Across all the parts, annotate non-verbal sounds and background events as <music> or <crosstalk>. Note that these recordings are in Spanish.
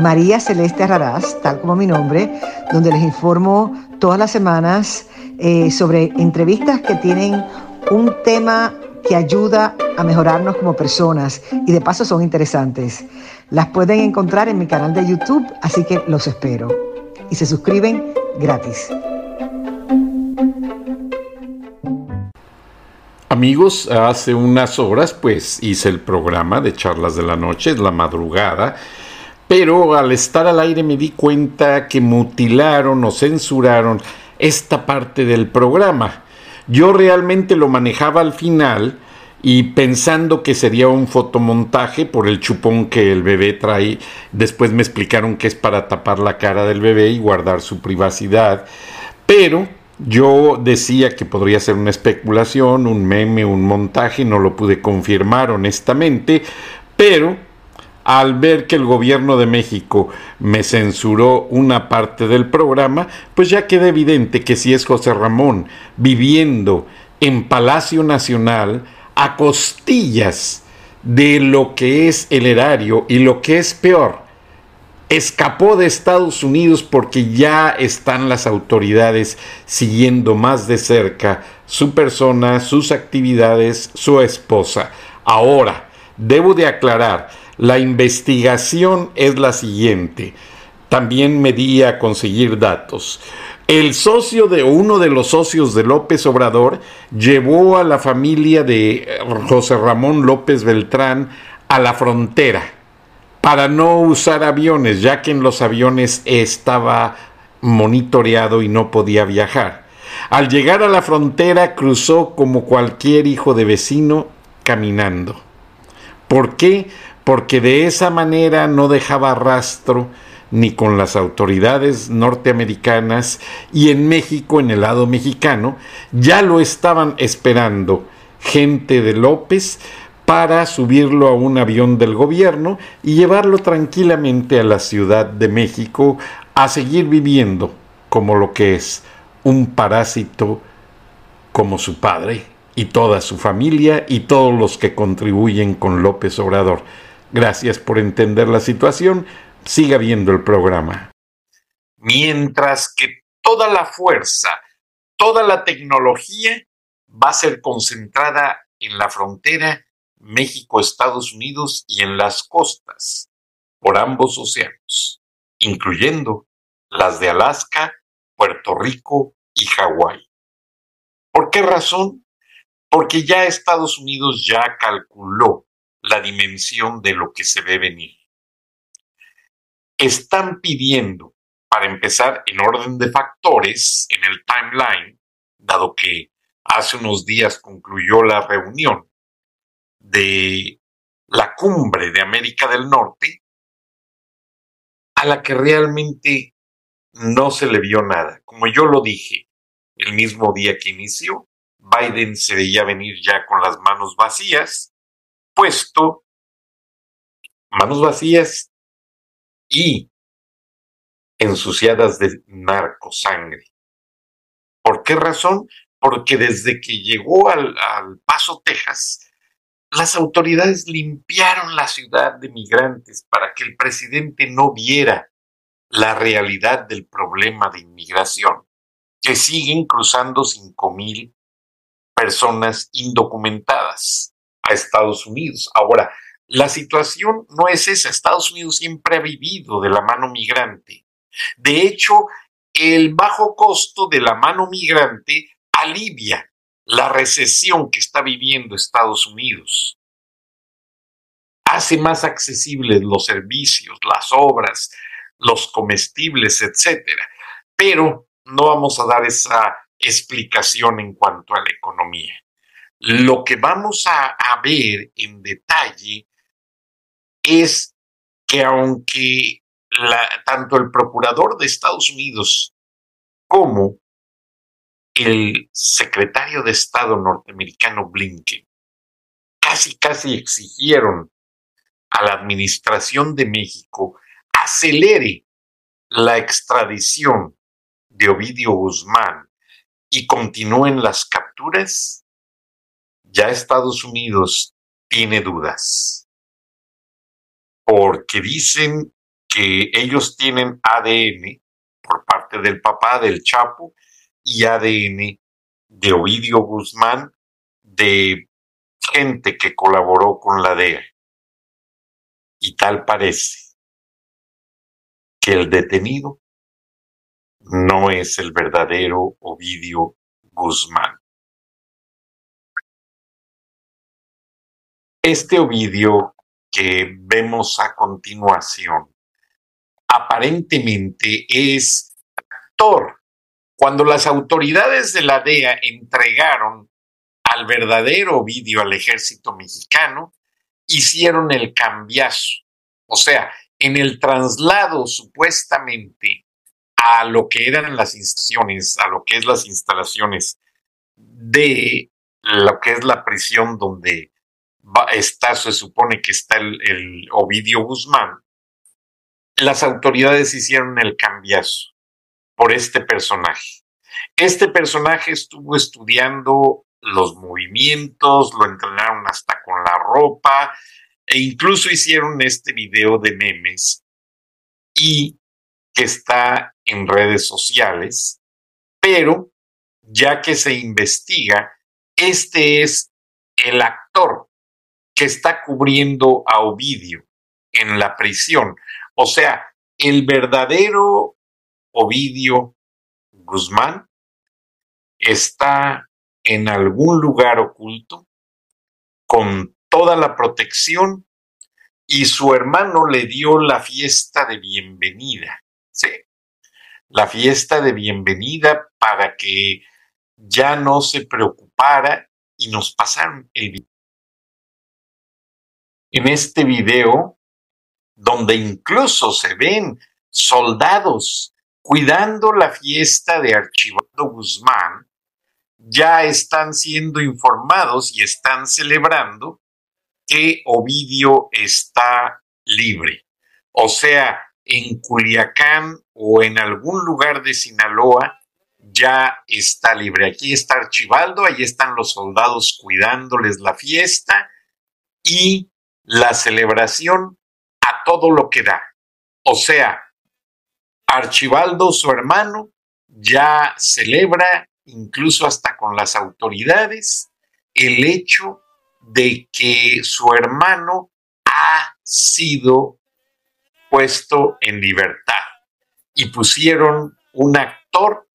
María Celeste Raraz, tal como mi nombre, donde les informo todas las semanas eh, sobre entrevistas que tienen un tema que ayuda a mejorarnos como personas y de paso son interesantes. Las pueden encontrar en mi canal de YouTube, así que los espero. Y se suscriben gratis. Amigos, hace unas horas pues hice el programa de charlas de la noche, la madrugada, pero al estar al aire me di cuenta que mutilaron o censuraron esta parte del programa. Yo realmente lo manejaba al final y pensando que sería un fotomontaje por el chupón que el bebé trae, después me explicaron que es para tapar la cara del bebé y guardar su privacidad, pero yo decía que podría ser una especulación, un meme, un montaje, no lo pude confirmar honestamente, pero al ver que el gobierno de México me censuró una parte del programa, pues ya queda evidente que si es José Ramón viviendo en Palacio Nacional a costillas de lo que es el erario y lo que es peor, escapó de Estados Unidos porque ya están las autoridades siguiendo más de cerca su persona, sus actividades, su esposa. Ahora, debo de aclarar, la investigación es la siguiente. También me di a conseguir datos. El socio de uno de los socios de López Obrador llevó a la familia de José Ramón López Beltrán a la frontera para no usar aviones, ya que en los aviones estaba monitoreado y no podía viajar. Al llegar a la frontera cruzó como cualquier hijo de vecino caminando. ¿Por qué? Porque de esa manera no dejaba rastro ni con las autoridades norteamericanas y en México, en el lado mexicano, ya lo estaban esperando gente de López para subirlo a un avión del gobierno y llevarlo tranquilamente a la Ciudad de México a seguir viviendo como lo que es un parásito como su padre y toda su familia y todos los que contribuyen con López Obrador. Gracias por entender la situación. Siga viendo el programa. Mientras que toda la fuerza, toda la tecnología va a ser concentrada en la frontera México, Estados Unidos y en las costas por ambos océanos, incluyendo las de Alaska, Puerto Rico y Hawái. ¿Por qué razón? Porque ya Estados Unidos ya calculó la dimensión de lo que se ve venir. Están pidiendo, para empezar en orden de factores, en el timeline, dado que hace unos días concluyó la reunión, de la cumbre de América del Norte, a la que realmente no se le vio nada. Como yo lo dije el mismo día que inició, Biden se veía venir ya con las manos vacías, puesto manos vacías y ensuciadas de narcosangre. ¿Por qué razón? Porque desde que llegó al, al Paso, Texas, las autoridades limpiaron la ciudad de migrantes para que el presidente no viera la realidad del problema de inmigración, que siguen cruzando 5.000 personas indocumentadas a Estados Unidos. Ahora, la situación no es esa. Estados Unidos siempre ha vivido de la mano migrante. De hecho, el bajo costo de la mano migrante alivia la recesión que está viviendo Estados Unidos. Hace más accesibles los servicios, las obras, los comestibles, etc. Pero no vamos a dar esa explicación en cuanto a la economía. Lo que vamos a, ver en detalle es que aunque tanto el procurador de Estados Unidos como el secretario de Estado norteamericano Blinken casi, casi exigieron a la administración de México acelere la extradición de Ovidio Guzmán y continúen las capturas, ya Estados Unidos tiene dudas. Porque dicen que ellos tienen ADN por parte del papá del Chapo y ADN de Ovidio Guzmán de gente que colaboró con la DEA. Y tal parece que el detenido no es el verdadero Ovidio Guzmán. Este Ovidio que vemos a continuación aparentemente es actor. Cuando las autoridades de la DEA entregaron al verdadero Ovidio al ejército mexicano, hicieron el cambiazo. O sea, en el traslado supuestamente a lo que eran las instalaciones, a lo que es las instalaciones de lo que es la prisión donde está, se supone que está el, el Ovidio Guzmán, las autoridades hicieron el cambiazo por este personaje. Este personaje estuvo estudiando los movimientos, lo entrenaron hasta con la ropa e incluso hicieron este video de memes y que está en redes sociales, pero ya que se investiga, este es el actor que está cubriendo a Ovidio en la prisión. O sea, el verdadero Ovidio Guzmán está en algún lugar oculto con toda la protección y su hermano le dio la fiesta de bienvenida. Sí, la fiesta de bienvenida para que ya no se preocupara y nos pasaron el. En este video, donde incluso se ven soldados cuidando la fiesta de Archibald Guzmán, ya están siendo informados y están celebrando que Ovidio está libre. O sea, en Culiacán o en algún lugar de Sinaloa ya está libre. Aquí está Archibaldo, ahí están los soldados cuidándoles la fiesta y la celebración a todo lo que da. O sea, Archibaldo, su hermano, ya celebra incluso hasta con las autoridades, el hecho de que su hermano ha sido puesto en libertad y pusieron un actor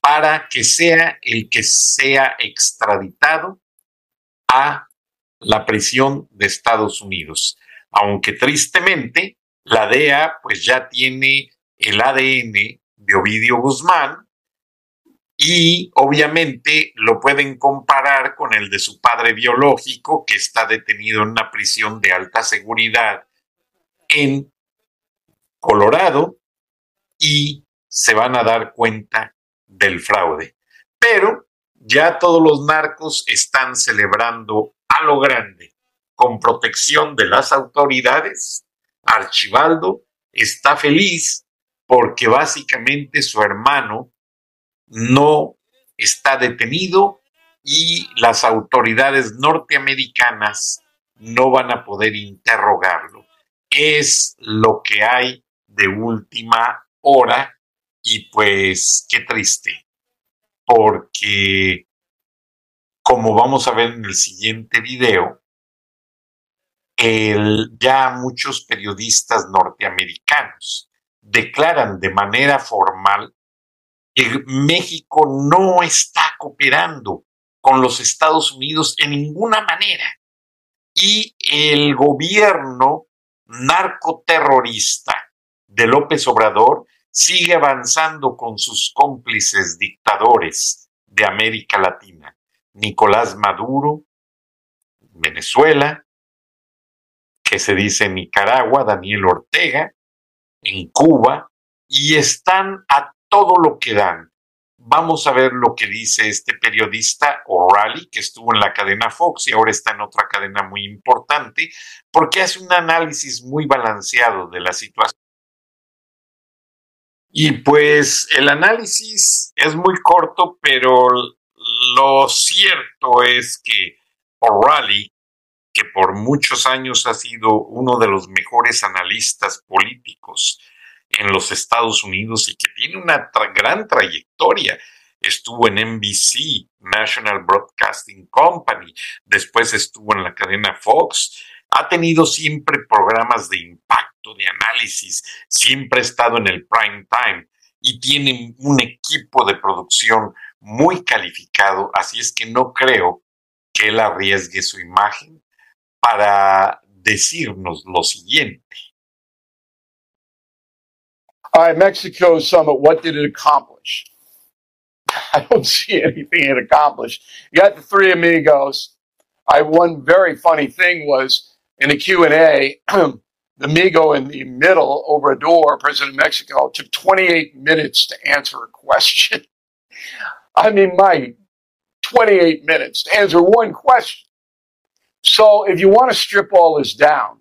para que sea el que sea extraditado a la prisión de Estados Unidos. Aunque tristemente la DEA pues ya tiene el ADN de Ovidio Guzmán y obviamente lo pueden comparar con el de su padre biológico que está detenido en una prisión de alta seguridad en Colorado y se van a dar cuenta del fraude. Pero ya todos los narcos están celebrando a lo grande con protección de las autoridades. Archibaldo está feliz porque básicamente su hermano no está detenido y las autoridades norteamericanas no van a poder interrogarlo. Es lo que hay de última hora y pues qué triste, porque como vamos a ver en el siguiente video, ya muchos periodistas norteamericanos declaran de manera formal México no está cooperando con los Estados Unidos en ninguna manera. Y el gobierno narcoterrorista de López Obrador sigue avanzando con sus cómplices dictadores de América Latina. Nicolás Maduro, Venezuela, que se dice Nicaragua, Daniel Ortega, en Cuba, y están a todo lo que dan. Vamos a ver lo que dice este periodista O'Reilly, que estuvo en la cadena Fox y ahora está en otra cadena muy importante, porque hace un análisis muy balanceado de la situación. Y pues el análisis es muy corto, pero lo cierto es que O'Reilly, que por muchos años ha sido uno de los mejores analistas políticos en los Estados Unidos y que tiene una gran trayectoria. Estuvo en NBC, National Broadcasting Company, después estuvo en la cadena Fox, ha tenido siempre programas de de análisis, siempre ha estado en el prime time y tiene un equipo de producción muy calificado, así es que no creo que él arriesgue su imagen para decirnos lo siguiente. All right, Mexico summit, what did it accomplish? <laughs> I don't see anything it accomplished. You got the three amigos. I one very funny thing was in the Q&A, <clears throat> the amigo in the middle over a door, President of Mexico, took 28 minutes to answer a question. I mean, my 28 minutes to answer one question. So if you want to strip all this down,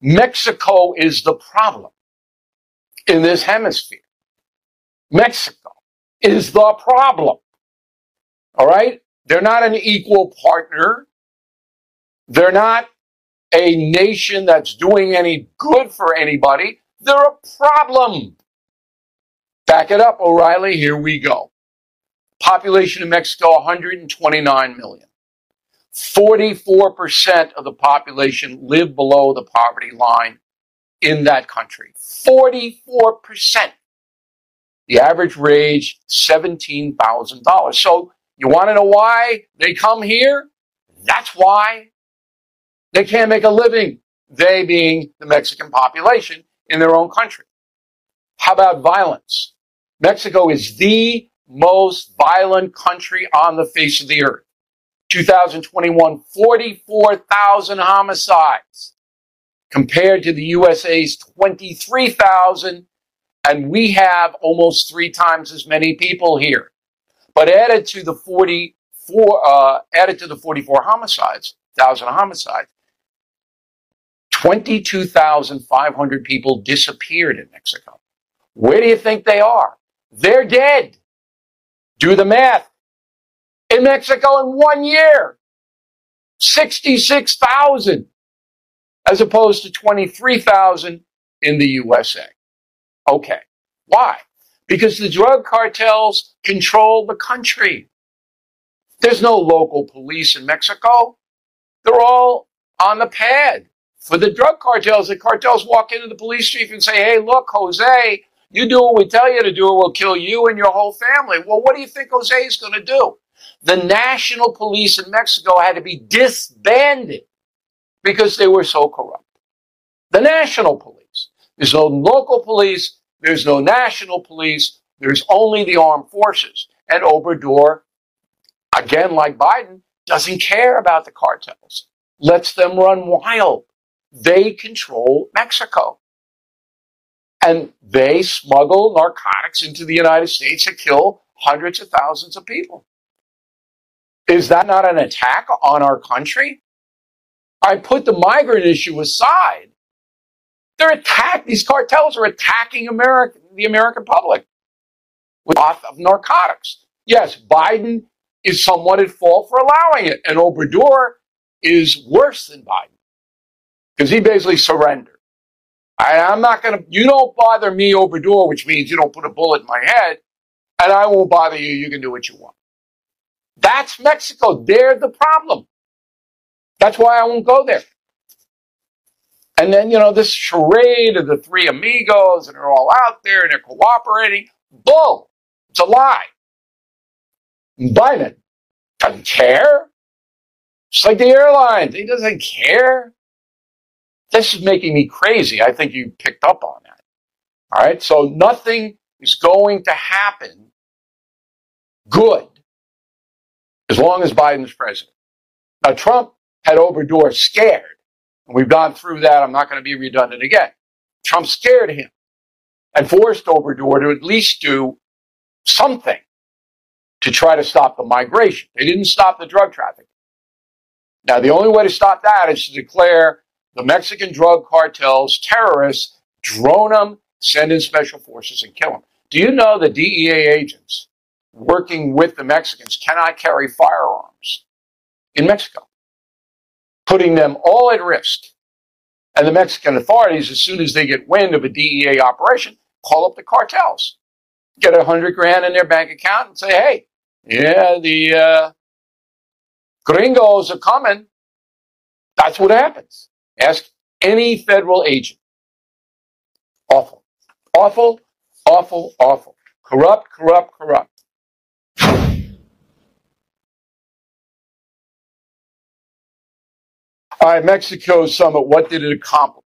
Mexico is the problem in this hemisphere. Mexico is the problem. All right? They're not an equal partner. They're not a nation that's doing any good for anybody. They're a problem. Back it up, O'Reilly. Here we go. Population of Mexico 129 million. 44% of the population live below the poverty line in that country. 44%. The average wage, $17,000. So you want to know why they come here? That's why. They can't make a living, they being the Mexican population in their own country. How about violence? Mexico is the most violent country on the face of the earth. 2021, 44,000 homicides compared to the USA's 23,000. And we have almost three times as many people here. But added to the 44, uh, added to the 44 homicides, thousand homicides, 22,500 people disappeared in Mexico. Where do you think they are? They're dead. Do the math. In Mexico in one year, 66,000 as opposed to 23,000 in the USA. Okay. Why? Because the drug cartels control the country. There's no local police in Mexico. They're all on the pad for the drug cartels. The cartels walk into the police chief and say, Hey, look, Jose, you do what we tell you to do, or we'll kill you and your whole family. Well, what do you think Jose is going to do? The national police in Mexico had to be disbanded because they were so corrupt. The national police. There's no local police. There's no national police. There's only the armed forces. And Obrador, again, like Biden, doesn't care about the cartels, lets them run wild. They control Mexico. And they smuggle narcotics into the United States to kill hundreds of thousands of people. Is that not an attack on our country? I put the migrant issue aside. They're attack. These cartels are attacking America, the American public with of narcotics. Yes, Biden is somewhat at fault for allowing it, and Obrador is worse than Biden because he basically surrendered. I, I'm not going to. You don't bother me, over door, which means you don't put a bullet in my head, and I won't bother you. You can do what you want. That's Mexico. They're the problem. That's why I won't go there. And then, you know, this charade of the three amigos and they're all out there and they're cooperating. Bull. It's a lie. Biden doesn't care. Just like the airlines. He doesn't care. This is making me crazy. I think you picked up on that. All right. So nothing is going to happen good as long as Biden's president. Now, Trump had Obrador scared. And we've gone through that. I'm not going to be redundant again. Trump scared him and forced Obrador to at least do something to try to stop the migration. They didn't stop the drug trafficking. Now, the only way to stop that is to declare the Mexican drug cartels terrorists, drone them, send in special forces, and kill them. Do you know the DEA agents working with the Mexicans cannot carry firearms in Mexico, putting them all at risk? And the Mexican authorities, as soon as they get wind of a DEA operation, call up the cartels, get a hundred grand in their bank account, and say, "Hey, yeah, the uh, gringos are coming." That's what happens. Ask any federal agent. Awful, awful, awful, awful. Corrupt, corrupt, corrupt. All right, Mexico summit. What did it accomplish?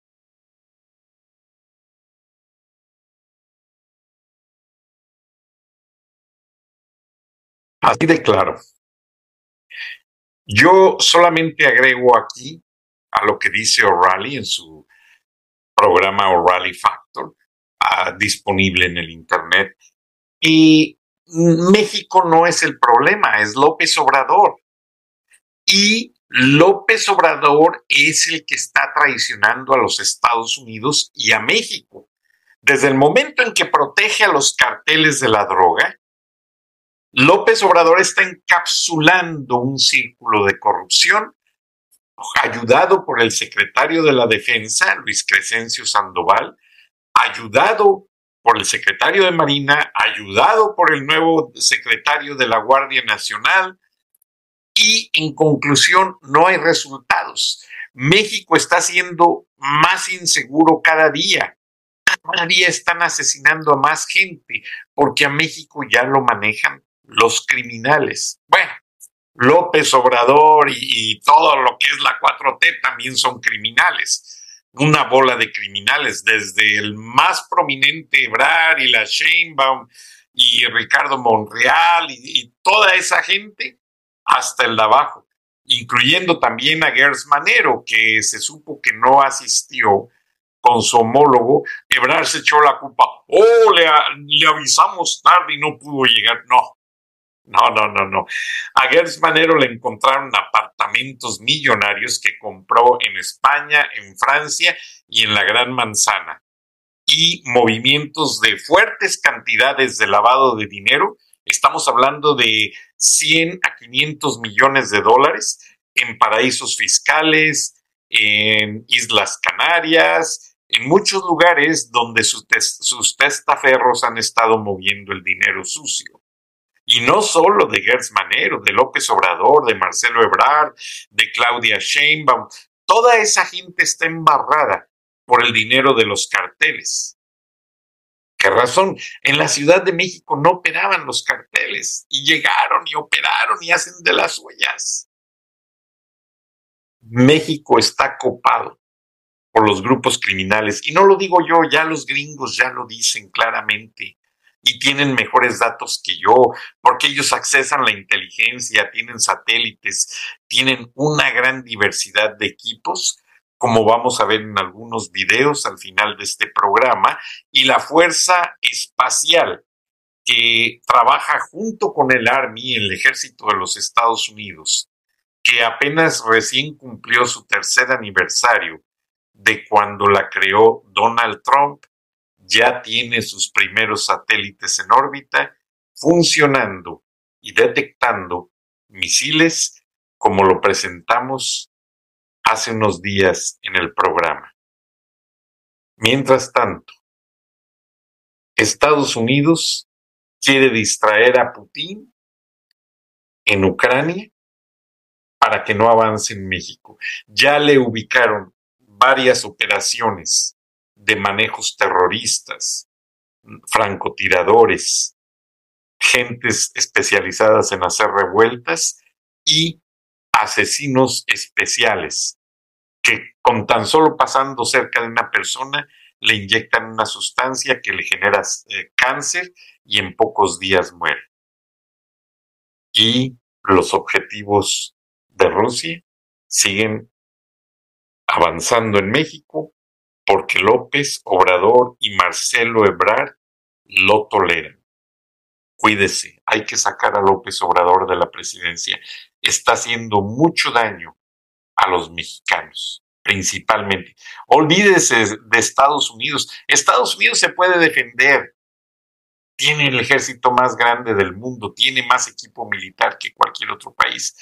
Así de claro. Yo solamente agrego aquí a lo que dice O'Reilly en su programa O'Reilly Factor, uh, disponible en el Internet. Y México no es el problema, es López Obrador. Y López Obrador es el que está traicionando a los Estados Unidos y a México. Desde el momento en que protege a los carteles de la droga, López Obrador está encapsulando un círculo de corrupción ayudado por el secretario de la Defensa, Luis Crescencio Sandoval, ayudado por el secretario de Marina, ayudado por el nuevo secretario de la Guardia Nacional y en conclusión no hay resultados. México está siendo más inseguro cada día. Cada día están asesinando a más gente porque a México ya lo manejan los criminales. Bueno, López Obrador y, todo lo que es la 4T también son criminales. Una bola de criminales, desde el más prominente Ebrar y la Sheinbaum y Ricardo Monreal y, toda esa gente hasta el de abajo, incluyendo también a Gers Manero, que se supo que no asistió con su homólogo. Ebrar se echó la culpa. Oh, le, le avisamos tarde y no pudo llegar. No, no, no, no, no. A Gers Manero le encontraron apartamentos millonarios que compró en España, en Francia y en la Gran Manzana. Y movimientos de fuertes cantidades de lavado de dinero. Estamos hablando de 100 a 500 millones de dólares en paraísos fiscales, en Islas Canarias, en muchos lugares donde sus testaferros han estado moviendo el dinero sucio. Y no solo de Gertz Manero, de López Obrador, de Marcelo Ebrard, de Claudia Sheinbaum. Toda esa gente está embarrada por el dinero de los carteles. ¿Qué razón? En la Ciudad de México no operaban los carteles y llegaron y operaron y hacen de las huellas. México está copado por los grupos criminales y no lo digo yo, ya los gringos ya lo dicen claramente y tienen mejores datos que yo, porque ellos accesan la inteligencia, tienen satélites, tienen una gran diversidad de equipos, como vamos a ver en algunos videos al final de este programa, y la Fuerza Espacial, que trabaja junto con el Army, el ejército de los Estados Unidos, que apenas recién cumplió su tercer aniversario de cuando la creó Donald Trump ya tiene sus primeros satélites en órbita funcionando y detectando misiles como lo presentamos hace unos días en el programa. Mientras tanto, Estados Unidos quiere distraer a Putin en Ucrania para que no avance en México. Ya le ubicaron varias operaciones de manejos terroristas, francotiradores, gentes especializadas en hacer revueltas y asesinos especiales que con tan solo pasando cerca de una persona le inyectan una sustancia que le genera eh, cáncer y en pocos días muere. Y los objetivos de Rusia siguen avanzando en México porque López, Obrador y Marcelo Ebrard lo toleran. Cuídese, hay que sacar a López Obrador de la presidencia. Está haciendo mucho daño a los mexicanos, principalmente. Olvídese de Estados Unidos. Estados Unidos se puede defender. Tiene el ejército más grande del mundo, tiene más equipo militar que cualquier otro país.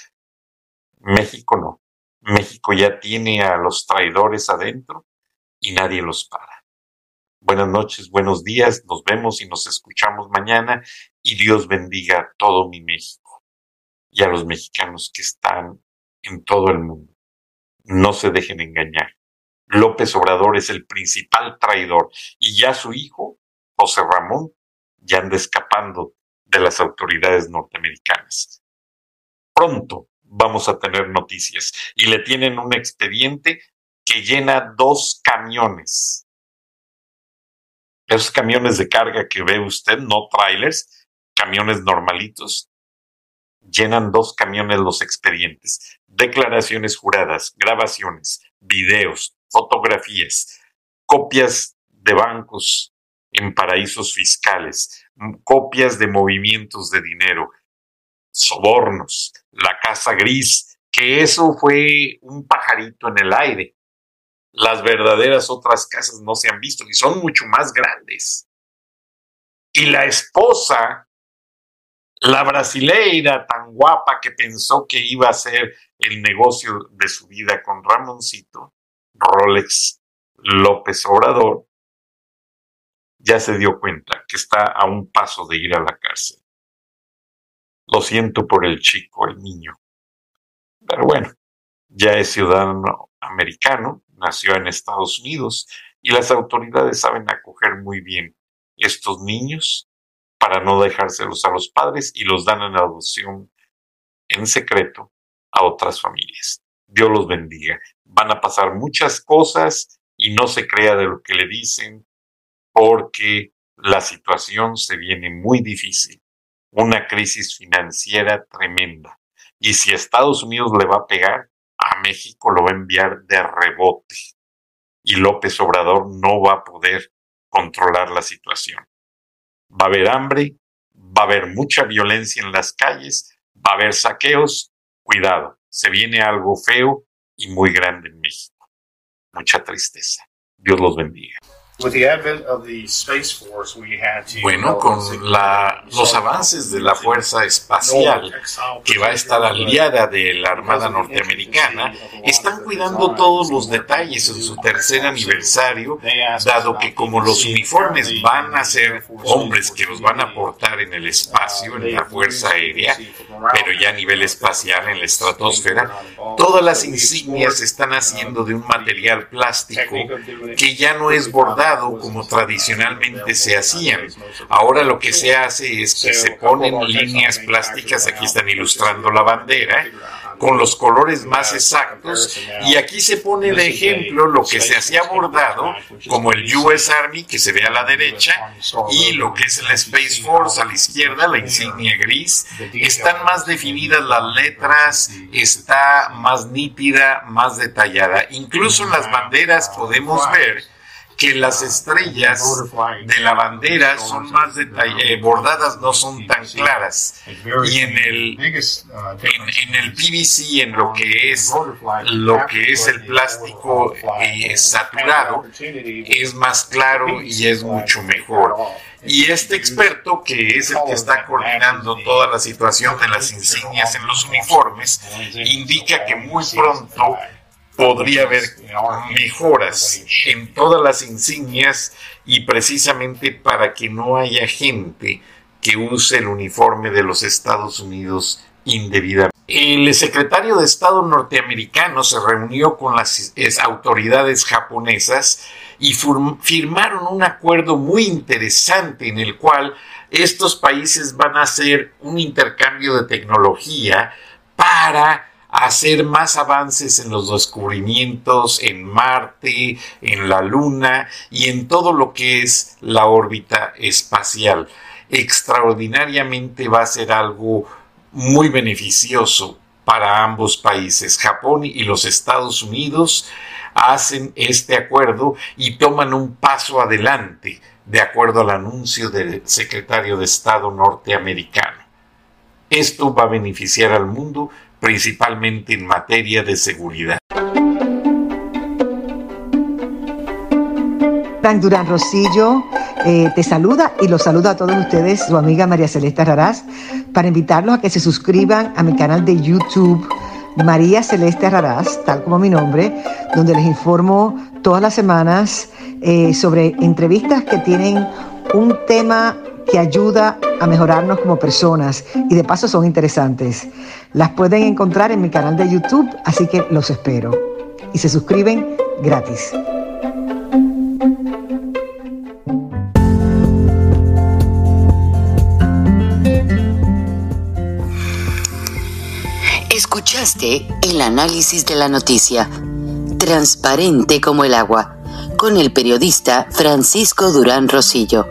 México no. México ya tiene a los traidores adentro y nadie los para. Buenas noches, buenos días, nos vemos y nos escuchamos mañana y Dios bendiga a todo mi México y a los mexicanos que están en todo el mundo. No se dejen engañar. López Obrador es el principal traidor y ya su hijo, José Ramón, ya anda escapando de las autoridades norteamericanas. Pronto vamos a tener noticias y le tienen un expediente que llena dos camiones. Esos camiones de carga que ve usted, no trailers, camiones normalitos, llenan dos camiones los expedientes. Declaraciones juradas, grabaciones, videos, fotografías, copias de bancos en paraísos fiscales, copias de movimientos de dinero, sobornos, la casa gris, que eso fue un pajarito en el aire. Las verdaderas otras casas no se han visto y son mucho más grandes. Y la esposa, la brasileira tan guapa que pensó que iba a ser el negocio de su vida con Ramoncito, Rolex López Obrador, ya se dio cuenta que está a un paso de ir a la cárcel. Lo siento por el chico, el niño. Pero bueno, ya es ciudadano americano, nació en Estados Unidos y las autoridades saben acoger muy bien estos niños para no dejárselos a los padres y los dan en adopción en secreto a otras familias. Dios los bendiga. Van a pasar muchas cosas y no se crea de lo que le dicen porque la situación se viene muy difícil. Una crisis financiera tremenda. Y si Estados Unidos le va a pegar, a México lo va a enviar de rebote y López Obrador no va a poder controlar la situación. Va a haber hambre, va a haber mucha violencia en las calles, va a haber saqueos. Cuidado, se viene algo feo y muy grande en México. Mucha tristeza. Dios los bendiga. Bueno, con la, los avances de la Fuerza Espacial, que va a estar aliada de la Armada Norteamericana, están cuidando todos los detalles en su tercer aniversario, dado que como los uniformes van a ser hombres que los van a portar en el espacio, en la Fuerza Aérea, pero ya a nivel espacial, en la estratosfera, todas las insignias se están haciendo de un material plástico que ya no es bordado como tradicionalmente se hacían. Ahora lo que se hace es que se ponen líneas plásticas, aquí están ilustrando la bandera, con los colores más exactos y aquí se pone de ejemplo lo que se hacía bordado como el US Army que se ve a la derecha y lo que es el Space Force a la izquierda, la insignia gris. Están más definidas las letras, está más nítida, más detallada. Incluso en las banderas podemos ver que las estrellas de la bandera son más eh, bordadas, no son tan claras. Y en el, en, el PVC, en lo que es lo que es el plástico eh, saturado, es más claro y es mucho mejor. Y este experto, que es el que está coordinando toda la situación de las insignias en los uniformes, indica que muy pronto podría haber mejoras en todas las insignias y precisamente para que no haya gente que use el uniforme de los Estados Unidos indebidamente. El secretario de Estado norteamericano se reunió con las autoridades japonesas y firmaron un acuerdo muy interesante en el cual estos países van a hacer un intercambio de tecnología para hacer más avances en los descubrimientos en Marte, en la Luna y en todo lo que es la órbita espacial. Extraordinariamente va a ser algo muy beneficioso para ambos países, Japón y los Estados Unidos, hacen este acuerdo y toman un paso adelante, de acuerdo al anuncio del secretario de Estado norteamericano. Esto va a beneficiar al mundo principalmente en materia de seguridad. Frank Durán Rosillo eh, te saluda y los saluda a todos ustedes, su amiga María Celeste Raraz, para invitarlos a que se suscriban a mi canal de YouTube María Celeste Raraz, tal como mi nombre, donde les informo todas las semanas eh, sobre entrevistas que tienen un tema que ayuda a mejorarnos como personas y de paso son interesantes. Las pueden encontrar en mi canal de YouTube, así que los espero. Y se suscriben gratis. Escuchaste el análisis de la noticia, transparente como el agua, con el periodista Francisco Durán Rosillo.